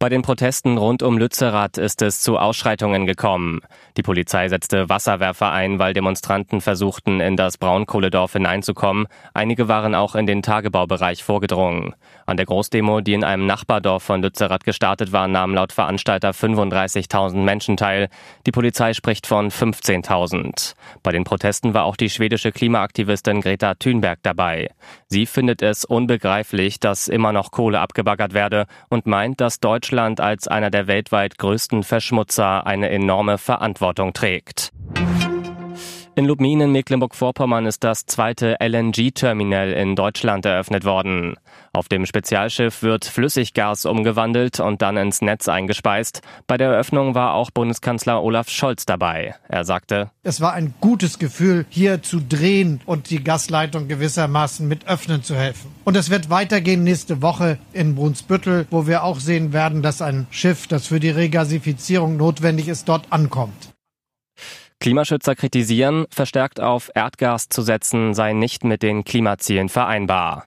Bei den Protesten rund um Lützerath ist es zu Ausschreitungen gekommen. Die Polizei setzte Wasserwerfer ein, weil Demonstranten versuchten, in das Braunkohledorf hineinzukommen. Einige waren auch in den Tagebaubereich vorgedrungen. An der Großdemo, die in einem Nachbardorf von Lützerath gestartet war, nahmen laut Veranstalter 35.000 Menschen teil. Die Polizei spricht von 15.000. Bei den Protesten war auch die schwedische Klimaaktivistin Greta Thunberg dabei. Sie findet es unbegreiflich, dass immer noch Kohle abgebaggert werde und meint, dass Deutschland als einer der weltweit größten Verschmutzer eine enorme Verantwortung trägt. In Lubmin in Mecklenburg-Vorpommern ist das zweite LNG-Terminal in Deutschland eröffnet worden. Auf dem Spezialschiff wird Flüssiggas umgewandelt und dann ins Netz eingespeist. Bei der Eröffnung war auch Bundeskanzler Olaf Scholz dabei. Er sagte, Es war ein gutes Gefühl, hier zu drehen und die Gasleitung gewissermaßen mit öffnen zu helfen. Und es wird weitergehen nächste Woche in Brunsbüttel, wo wir auch sehen werden, dass ein Schiff, das für die Regasifizierung notwendig ist, dort ankommt. Klimaschützer kritisieren, verstärkt auf Erdgas zu setzen sei nicht mit den Klimazielen vereinbar.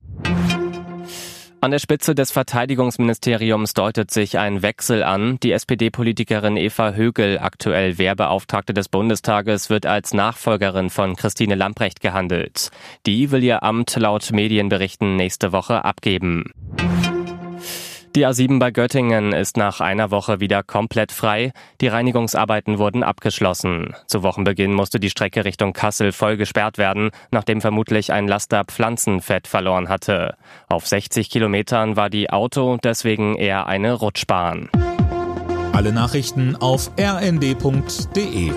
An der Spitze des Verteidigungsministeriums deutet sich ein Wechsel an. Die SPD-Politikerin Eva Högel, aktuell Wehrbeauftragte des Bundestages, wird als Nachfolgerin von Christine Lamprecht gehandelt. Die will ihr Amt laut Medienberichten nächste Woche abgeben. Die A7 bei Göttingen ist nach einer Woche wieder komplett frei. Die Reinigungsarbeiten wurden abgeschlossen. Zu Wochenbeginn musste die Strecke Richtung Kassel voll gesperrt werden, nachdem vermutlich ein Laster Pflanzenfett verloren hatte. Auf 60 Kilometern war die Auto deswegen eher eine Rutschbahn. Alle Nachrichten auf rnd.de